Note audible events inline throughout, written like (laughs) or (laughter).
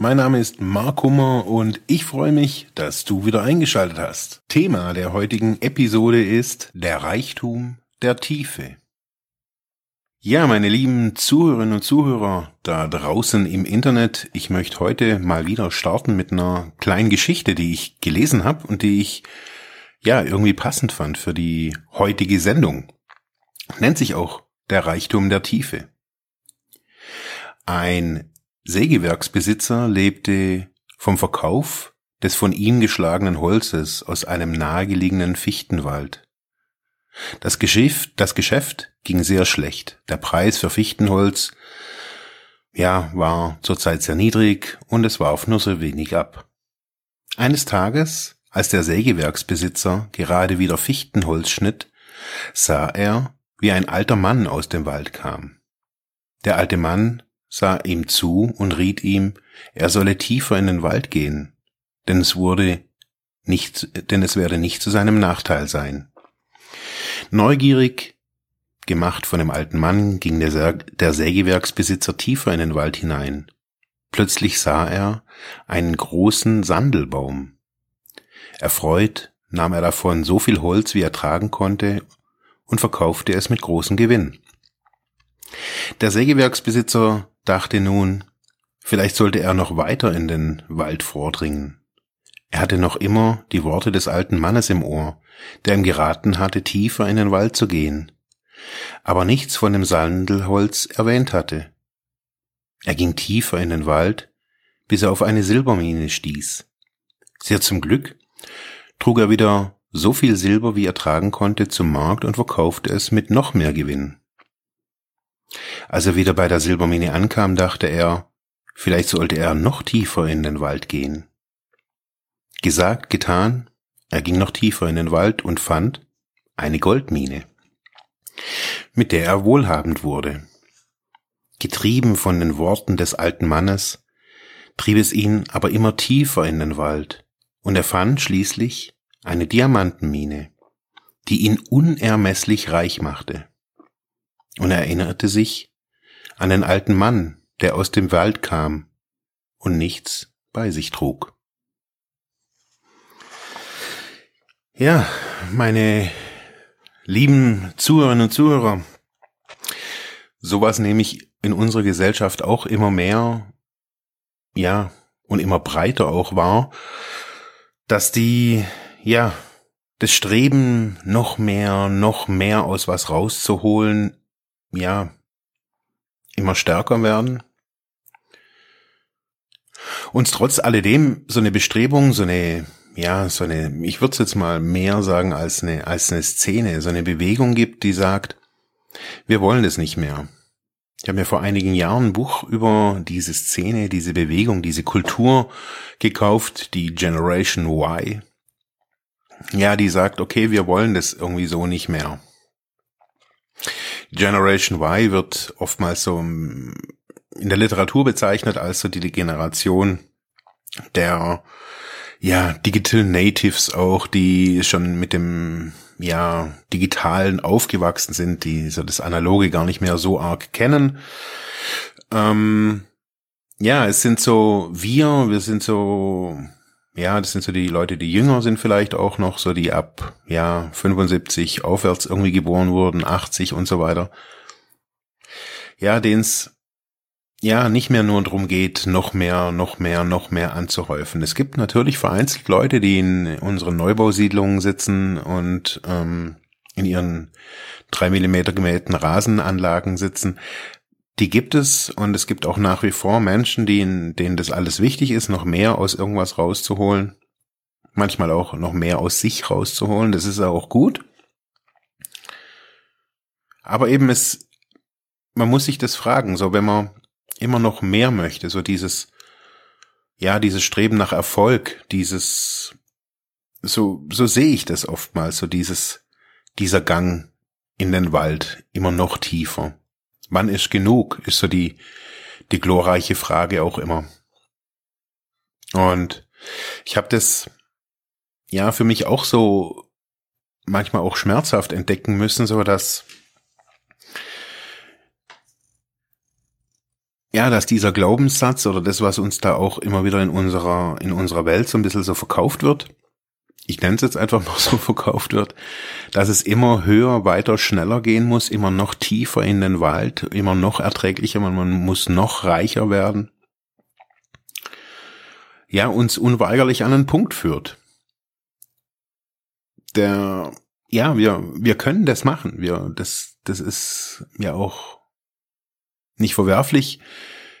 Mein Name ist Mark Hummer und ich freue mich, dass du wieder eingeschaltet hast. Thema der heutigen Episode ist der Reichtum der Tiefe. Ja, meine lieben Zuhörerinnen und Zuhörer da draußen im Internet, ich möchte heute mal wieder starten mit einer kleinen Geschichte, die ich gelesen habe und die ich ja irgendwie passend fand für die heutige Sendung. Nennt sich auch der Reichtum der Tiefe. Ein Sägewerksbesitzer lebte vom Verkauf des von ihm geschlagenen Holzes aus einem nahegelegenen Fichtenwald. Das Geschäft, das Geschäft ging sehr schlecht. Der Preis für Fichtenholz, ja, war zurzeit sehr niedrig und es warf nur so wenig ab. Eines Tages, als der Sägewerksbesitzer gerade wieder Fichtenholz schnitt, sah er, wie ein alter Mann aus dem Wald kam. Der alte Mann sah ihm zu und riet ihm, er solle tiefer in den Wald gehen, denn es wurde nicht, denn es werde nicht zu seinem Nachteil sein. Neugierig, gemacht von dem alten Mann, ging der, der Sägewerksbesitzer tiefer in den Wald hinein. Plötzlich sah er einen großen Sandelbaum. Erfreut nahm er davon so viel Holz, wie er tragen konnte, und verkaufte es mit großem Gewinn. Der Sägewerksbesitzer dachte nun, vielleicht sollte er noch weiter in den Wald vordringen. Er hatte noch immer die Worte des alten Mannes im Ohr, der ihm geraten hatte, tiefer in den Wald zu gehen, aber nichts von dem Sandelholz erwähnt hatte. Er ging tiefer in den Wald, bis er auf eine Silbermine stieß. Sehr zum Glück trug er wieder so viel Silber, wie er tragen konnte, zum Markt und verkaufte es mit noch mehr Gewinn. Als er wieder bei der Silbermine ankam, dachte er, vielleicht sollte er noch tiefer in den Wald gehen. Gesagt, getan, er ging noch tiefer in den Wald und fand eine Goldmine, mit der er wohlhabend wurde. Getrieben von den Worten des alten Mannes, trieb es ihn aber immer tiefer in den Wald, und er fand schließlich eine Diamantenmine, die ihn unermesslich reich machte. Und er erinnerte sich an den alten Mann, der aus dem Wald kam und nichts bei sich trug. Ja, meine lieben Zuhörerinnen und Zuhörer, sowas nehme ich in unserer Gesellschaft auch immer mehr, ja, und immer breiter auch wahr, dass die, ja, das Streben, noch mehr, noch mehr aus was rauszuholen, ja, immer stärker werden. Uns trotz alledem so eine Bestrebung, so eine ja, so eine, ich würde es jetzt mal mehr sagen als eine, als eine Szene, so eine Bewegung gibt, die sagt, wir wollen das nicht mehr. Ich habe mir vor einigen Jahren ein Buch über diese Szene, diese Bewegung, diese Kultur gekauft, die Generation Y. Ja, die sagt, okay, wir wollen das irgendwie so nicht mehr. Generation Y wird oftmals so in der Literatur bezeichnet als so die Generation der ja, Digital Natives auch, die schon mit dem ja, digitalen aufgewachsen sind, die so das Analoge gar nicht mehr so arg kennen. Ähm, ja, es sind so wir, wir sind so, ja, das sind so die Leute, die jünger sind vielleicht auch noch, so die ab, ja, 75 aufwärts irgendwie geboren wurden, 80 und so weiter. Ja, denen es ja nicht mehr nur darum geht, noch mehr, noch mehr, noch mehr anzuhäufen. Es gibt natürlich vereinzelt Leute, die in unseren Neubausiedlungen sitzen und ähm, in ihren drei Millimeter gemähten Rasenanlagen sitzen. Die gibt es und es gibt auch nach wie vor Menschen, in, denen das alles wichtig ist, noch mehr aus irgendwas rauszuholen. Manchmal auch noch mehr aus sich rauszuholen. Das ist auch gut. Aber eben es, man muss sich das fragen, so wenn man immer noch mehr möchte, so dieses, ja, dieses Streben nach Erfolg, dieses, so, so sehe ich das oftmals, so dieses, dieser Gang in den Wald, immer noch tiefer. Wann ist genug, ist so die, die glorreiche Frage auch immer. Und ich habe das ja für mich auch so manchmal auch schmerzhaft entdecken müssen, so dass ja, dass dieser Glaubenssatz oder das, was uns da auch immer wieder in unserer in unserer Welt so ein bisschen so verkauft wird, ich nenne es jetzt einfach mal (laughs) so verkauft wird, dass es immer höher, weiter, schneller gehen muss, immer noch tiefer in den Wald, immer noch erträglicher, man, muss noch reicher werden. Ja, uns unweigerlich an einen Punkt führt. Der, ja, wir, wir können das machen. Wir, das, das ist ja auch nicht verwerflich,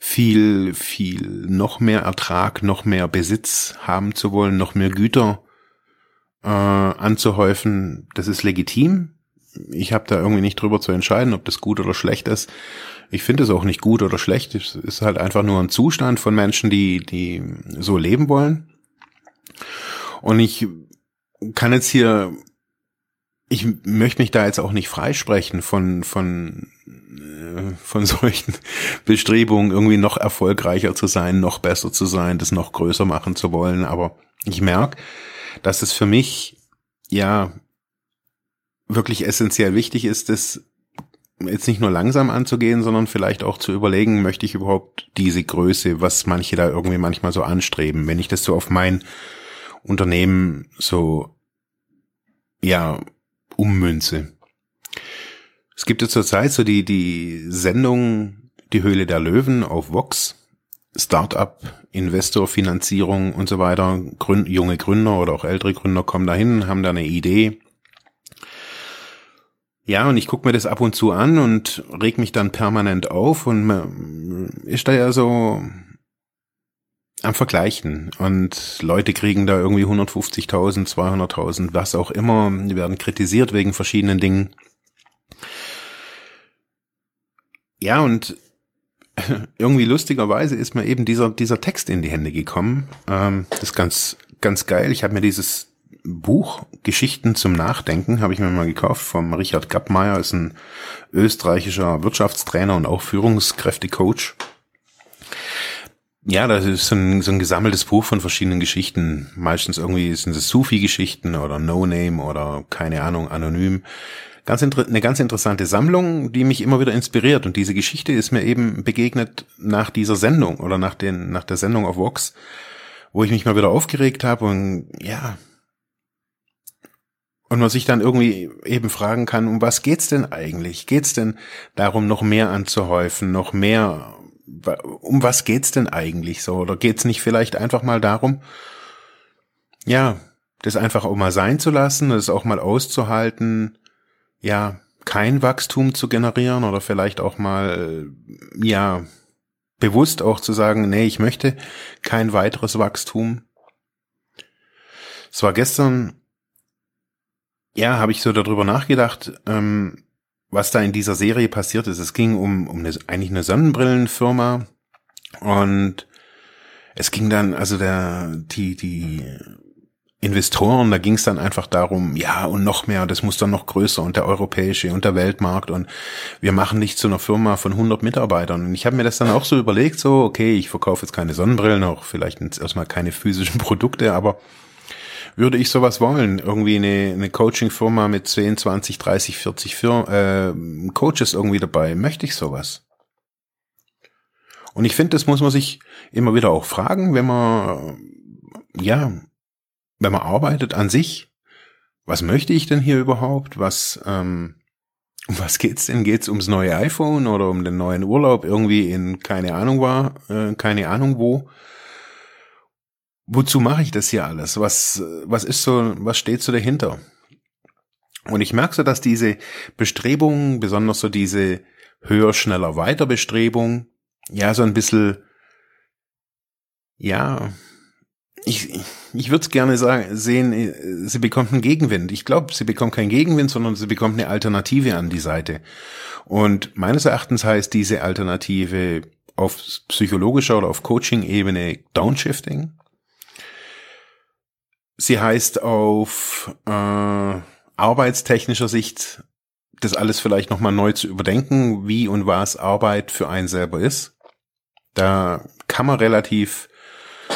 viel, viel noch mehr Ertrag, noch mehr Besitz haben zu wollen, noch mehr Güter äh, anzuhäufen, das ist legitim. Ich habe da irgendwie nicht drüber zu entscheiden, ob das gut oder schlecht ist. Ich finde es auch nicht gut oder schlecht. Es ist halt einfach nur ein Zustand von Menschen, die, die so leben wollen. Und ich kann jetzt hier, ich möchte mich da jetzt auch nicht freisprechen von, von, äh, von (laughs) solchen Bestrebungen, irgendwie noch erfolgreicher zu sein, noch besser zu sein, das noch größer machen zu wollen. Aber ich merke, dass es für mich ja wirklich essentiell wichtig ist, das jetzt nicht nur langsam anzugehen, sondern vielleicht auch zu überlegen, möchte ich überhaupt diese Größe, was manche da irgendwie manchmal so anstreben, wenn ich das so auf mein Unternehmen so, ja, ummünze. Es gibt ja zurzeit so die, die Sendung Die Höhle der Löwen auf Vox. Startup, Investor, Finanzierung und so weiter. Gründ, junge Gründer oder auch ältere Gründer kommen dahin, haben da eine Idee. Ja, und ich gucke mir das ab und zu an und reg mich dann permanent auf und ist da ja so am Vergleichen. Und Leute kriegen da irgendwie 150.000, 200.000, was auch immer. Die werden kritisiert wegen verschiedenen Dingen. Ja, und (laughs) irgendwie lustigerweise ist mir eben dieser, dieser Text in die Hände gekommen. Ähm, das ist ganz, ganz geil. Ich habe mir dieses Buch Geschichten zum Nachdenken habe ich mir mal gekauft vom Richard Gappmeier, ist ein österreichischer Wirtschaftstrainer und auch Führungskräftecoach. Ja, das ist so ein, so ein gesammeltes Buch von verschiedenen Geschichten. Meistens irgendwie sind es Sufi-Geschichten oder No-Name oder keine Ahnung, anonym ganz eine ganz interessante Sammlung, die mich immer wieder inspiriert. Und diese Geschichte ist mir eben begegnet nach dieser Sendung oder nach, den, nach der Sendung auf Vox, wo ich mich mal wieder aufgeregt habe und ja. Und man sich dann irgendwie eben fragen kann, um was geht's denn eigentlich? Geht's denn darum, noch mehr anzuhäufen, noch mehr, um was geht's denn eigentlich so? Oder geht's nicht vielleicht einfach mal darum, ja, das einfach auch mal sein zu lassen, das auch mal auszuhalten, ja, kein Wachstum zu generieren oder vielleicht auch mal, ja, bewusst auch zu sagen, nee, ich möchte kein weiteres Wachstum. Es war gestern, ja, habe ich so darüber nachgedacht, ähm, was da in dieser Serie passiert ist. Es ging um, um eine, eigentlich eine Sonnenbrillenfirma und es ging dann, also der, die, die Investoren, da ging es dann einfach darum, ja und noch mehr, das muss dann noch größer und der europäische und der Weltmarkt und wir machen nicht zu einer Firma von 100 Mitarbeitern. Und ich habe mir das dann auch so überlegt, so okay, ich verkaufe jetzt keine Sonnenbrillen, auch vielleicht erstmal keine physischen (laughs) Produkte, aber würde ich sowas wollen, irgendwie eine, eine Coaching-Firma mit 10, 20, 30, 40 Fir äh, Coaches irgendwie dabei, möchte ich sowas? Und ich finde, das muss man sich immer wieder auch fragen, wenn man ja wenn man arbeitet an sich, was möchte ich denn hier überhaupt? Was, ähm, um was geht's denn? Geht's ums neue iPhone oder um den neuen Urlaub irgendwie in keine Ahnung war, äh, keine Ahnung wo? Wozu mache ich das hier alles? Was, was ist so, was steht so dahinter? Und ich merke so, dass diese Bestrebungen, besonders so diese höher, schneller, weiter Bestrebung, ja, so ein bisschen, ja, ich, ich würde es gerne sagen, sehen, sie bekommt einen Gegenwind. Ich glaube, sie bekommt keinen Gegenwind, sondern sie bekommt eine Alternative an die Seite. Und meines Erachtens heißt diese Alternative auf psychologischer oder auf Coaching-Ebene Downshifting. Sie heißt auf äh, arbeitstechnischer Sicht das alles vielleicht nochmal neu zu überdenken, wie und was Arbeit für einen selber ist. Da kann man relativ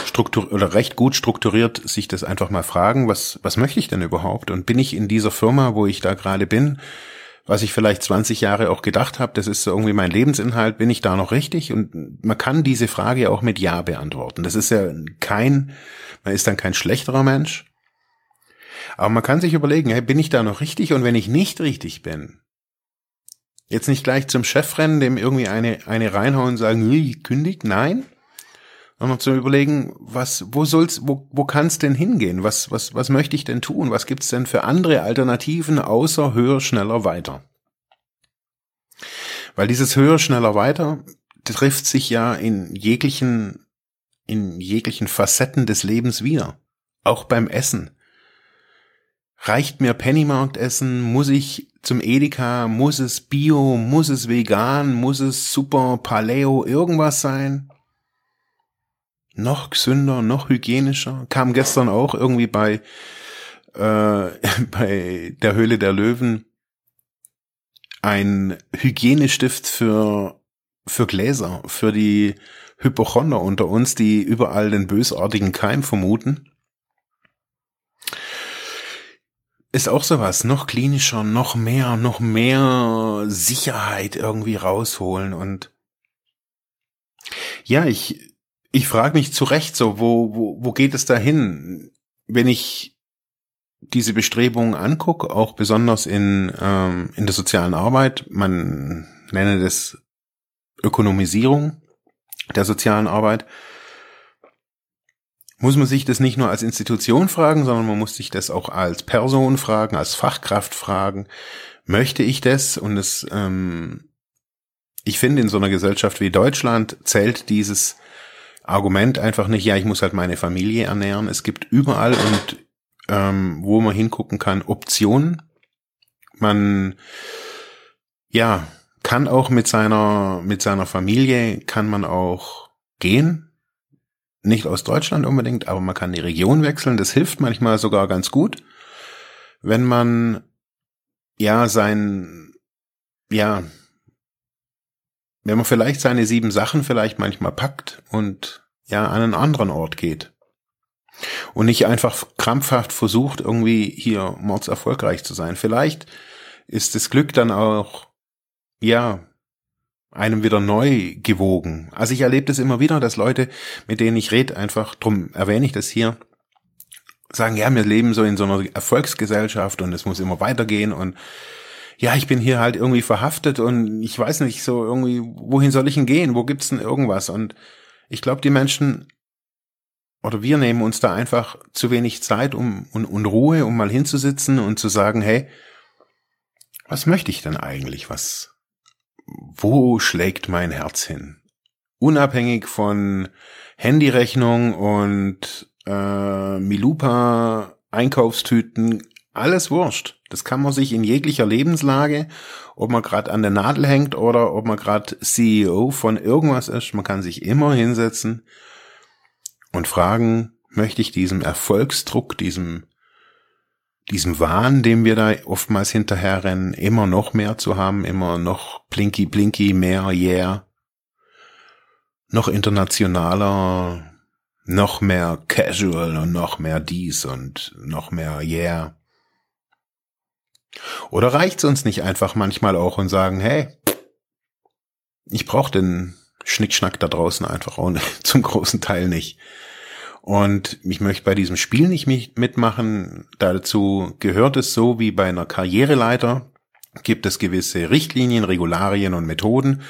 struktur oder recht gut strukturiert sich das einfach mal fragen, was, was möchte ich denn überhaupt? Und bin ich in dieser Firma, wo ich da gerade bin, was ich vielleicht 20 Jahre auch gedacht habe, das ist so irgendwie mein Lebensinhalt, bin ich da noch richtig? Und man kann diese Frage auch mit Ja beantworten. Das ist ja kein, man ist dann kein schlechterer Mensch. Aber man kann sich überlegen, hey, bin ich da noch richtig? Und wenn ich nicht richtig bin, jetzt nicht gleich zum Chef rennen, dem irgendwie eine, eine reinhauen und sagen, kündigt, nein, Nochmal zu überlegen, was, wo soll's, wo, wo kann's denn hingehen? Was, was, was möchte ich denn tun? Was gibt's denn für andere Alternativen außer höher, schneller, weiter? Weil dieses höher, schneller, weiter trifft sich ja in jeglichen, in jeglichen Facetten des Lebens wieder. Auch beim Essen. Reicht mir Pennymarkt essen? Muss ich zum Edeka? Muss es Bio? Muss es vegan? Muss es super Paleo irgendwas sein? Noch gesünder, noch hygienischer. Kam gestern auch irgendwie bei, äh, (laughs) bei der Höhle der Löwen ein Hygienestift für, für Gläser, für die Hypochonder unter uns, die überall den bösartigen Keim vermuten. Ist auch sowas, noch klinischer, noch mehr, noch mehr Sicherheit irgendwie rausholen und ja, ich, ich frage mich zu Recht so, wo, wo, wo geht es dahin, wenn ich diese Bestrebungen angucke, auch besonders in, ähm, in der sozialen Arbeit, man nenne das Ökonomisierung der sozialen Arbeit, muss man sich das nicht nur als Institution fragen, sondern man muss sich das auch als Person fragen, als Fachkraft fragen. Möchte ich das? Und es, ähm, ich finde, in so einer Gesellschaft wie Deutschland zählt dieses Argument einfach nicht, ja, ich muss halt meine Familie ernähren. Es gibt überall und ähm, wo man hingucken kann, Optionen. Man, ja, kann auch mit seiner, mit seiner Familie kann man auch gehen. Nicht aus Deutschland unbedingt, aber man kann die Region wechseln. Das hilft manchmal sogar ganz gut, wenn man, ja, sein, ja, wenn man vielleicht seine sieben Sachen vielleicht manchmal packt und ja an einen anderen Ort geht und nicht einfach krampfhaft versucht, irgendwie hier mords erfolgreich zu sein. Vielleicht ist das Glück dann auch, ja, einem wieder neu gewogen. Also ich erlebe das immer wieder, dass Leute, mit denen ich rede, einfach, drum erwähne ich das hier, sagen, ja, wir leben so in so einer Erfolgsgesellschaft und es muss immer weitergehen und ja, ich bin hier halt irgendwie verhaftet und ich weiß nicht so irgendwie, wohin soll ich denn gehen? Wo gibt's denn irgendwas? Und ich glaube, die Menschen oder wir nehmen uns da einfach zu wenig Zeit um, und, und Ruhe, um mal hinzusitzen und zu sagen, hey, was möchte ich denn eigentlich? Was, wo schlägt mein Herz hin? Unabhängig von Handyrechnung und äh, Milupa Einkaufstüten alles wurscht. Das kann man sich in jeglicher Lebenslage, ob man gerade an der Nadel hängt oder ob man gerade CEO von irgendwas ist, man kann sich immer hinsetzen und fragen, möchte ich diesem Erfolgsdruck, diesem diesem Wahn, dem wir da oftmals hinterherrennen, immer noch mehr zu haben, immer noch blinky blinky mehr, yeah, noch internationaler, noch mehr casual und noch mehr dies und noch mehr yeah. Oder reicht's uns nicht einfach manchmal auch und sagen, hey, ich brauche den Schnickschnack da draußen einfach auch (laughs) zum großen Teil nicht. Und ich möchte bei diesem Spiel nicht mitmachen. Dazu gehört es so wie bei einer Karriereleiter. Gibt es gewisse Richtlinien, Regularien und Methoden,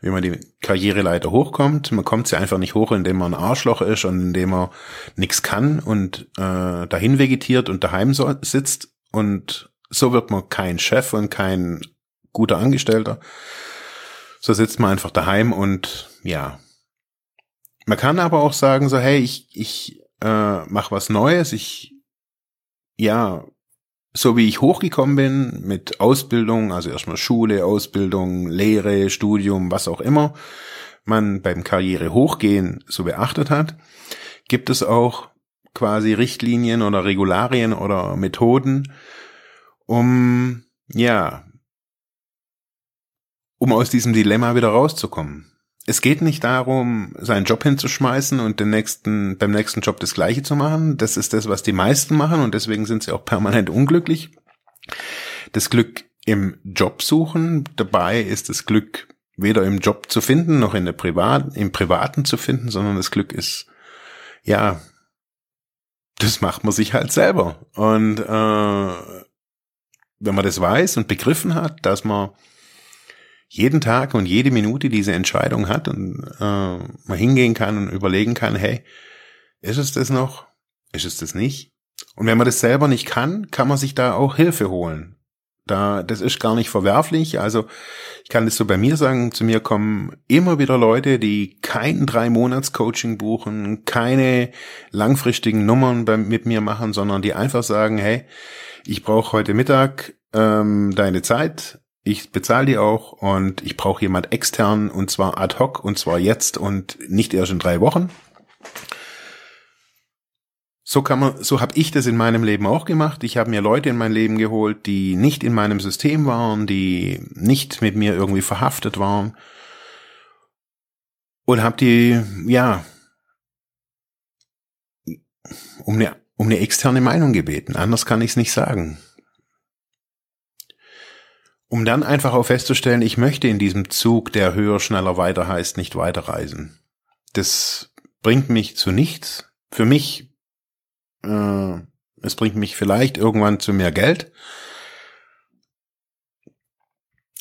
wie man die Karriereleiter hochkommt. Man kommt sie einfach nicht hoch, indem man ein Arschloch ist und indem man nichts kann und äh, dahin vegetiert und daheim so, sitzt und so wird man kein Chef und kein guter Angestellter. So sitzt man einfach daheim und ja. Man kann aber auch sagen, so, hey, ich, ich äh, mache was Neues, ich, ja, so wie ich hochgekommen bin mit Ausbildung, also erstmal Schule, Ausbildung, Lehre, Studium, was auch immer man beim Karriere hochgehen so beachtet hat, gibt es auch quasi Richtlinien oder Regularien oder Methoden, um, ja, um aus diesem Dilemma wieder rauszukommen. Es geht nicht darum, seinen Job hinzuschmeißen und den nächsten, beim nächsten Job das Gleiche zu machen. Das ist das, was die meisten machen und deswegen sind sie auch permanent unglücklich. Das Glück im Job suchen, dabei ist das Glück weder im Job zu finden, noch in der Privat, im Privaten zu finden, sondern das Glück ist, ja, das macht man sich halt selber. Und äh, wenn man das weiß und begriffen hat, dass man jeden Tag und jede Minute diese Entscheidung hat und äh, mal hingehen kann und überlegen kann, hey, ist es das noch? Ist es das nicht? Und wenn man das selber nicht kann, kann man sich da auch Hilfe holen. Da, das ist gar nicht verwerflich. Also ich kann das so bei mir sagen, zu mir kommen immer wieder Leute, die kein Drei-Monats-Coaching buchen, keine langfristigen Nummern bei, mit mir machen, sondern die einfach sagen, hey, ich brauche heute Mittag ähm, deine Zeit, ich bezahle die auch und ich brauche jemand extern und zwar ad hoc und zwar jetzt und nicht erst in drei Wochen. So kann man, so habe ich das in meinem Leben auch gemacht. Ich habe mir Leute in mein Leben geholt, die nicht in meinem System waren, die nicht mit mir irgendwie verhaftet waren und habe die ja um eine um eine externe Meinung gebeten. Anders kann ich es nicht sagen um dann einfach auch festzustellen, ich möchte in diesem Zug, der höher, schneller, weiter heißt, nicht weiterreisen. Das bringt mich zu nichts. Für mich, äh, es bringt mich vielleicht irgendwann zu mehr Geld.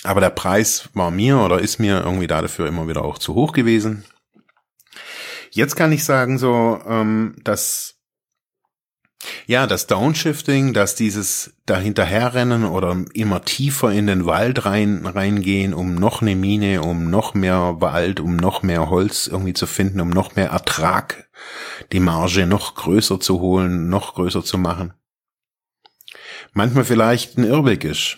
Aber der Preis war mir oder ist mir irgendwie dafür immer wieder auch zu hoch gewesen. Jetzt kann ich sagen so, ähm, dass ja, das Downshifting, dass dieses dahinterherrennen oder immer tiefer in den Wald rein, reingehen, um noch eine Mine, um noch mehr Wald, um noch mehr Holz irgendwie zu finden, um noch mehr Ertrag, die Marge noch größer zu holen, noch größer zu machen. Manchmal vielleicht ein Irrweg ist,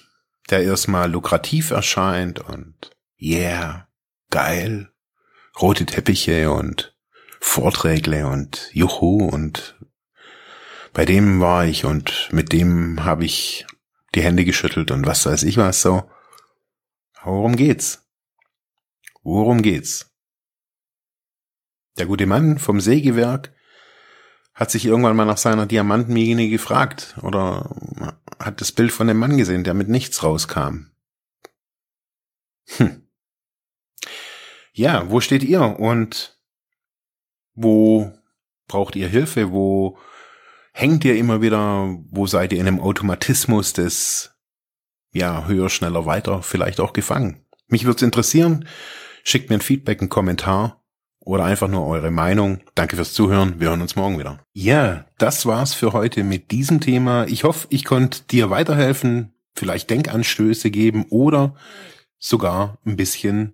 der erstmal lukrativ erscheint und yeah, geil, rote Teppiche und Vorträgle und Juhu und bei dem war ich und mit dem habe ich die Hände geschüttelt und was weiß ich was so. Worum geht's? Worum geht's? Der gute Mann vom Sägewerk hat sich irgendwann mal nach seiner Diamantenmine gefragt oder hat das Bild von dem Mann gesehen, der mit nichts rauskam. Hm. Ja, wo steht ihr und wo braucht ihr Hilfe? Wo hängt ihr immer wieder, wo seid ihr in einem Automatismus des, ja, höher, schneller, weiter vielleicht auch gefangen? Mich würde es interessieren. Schickt mir ein Feedback, einen Kommentar oder einfach nur eure Meinung. Danke fürs Zuhören. Wir hören uns morgen wieder. Ja, das war's für heute mit diesem Thema. Ich hoffe, ich konnte dir weiterhelfen, vielleicht Denkanstöße geben oder sogar ein bisschen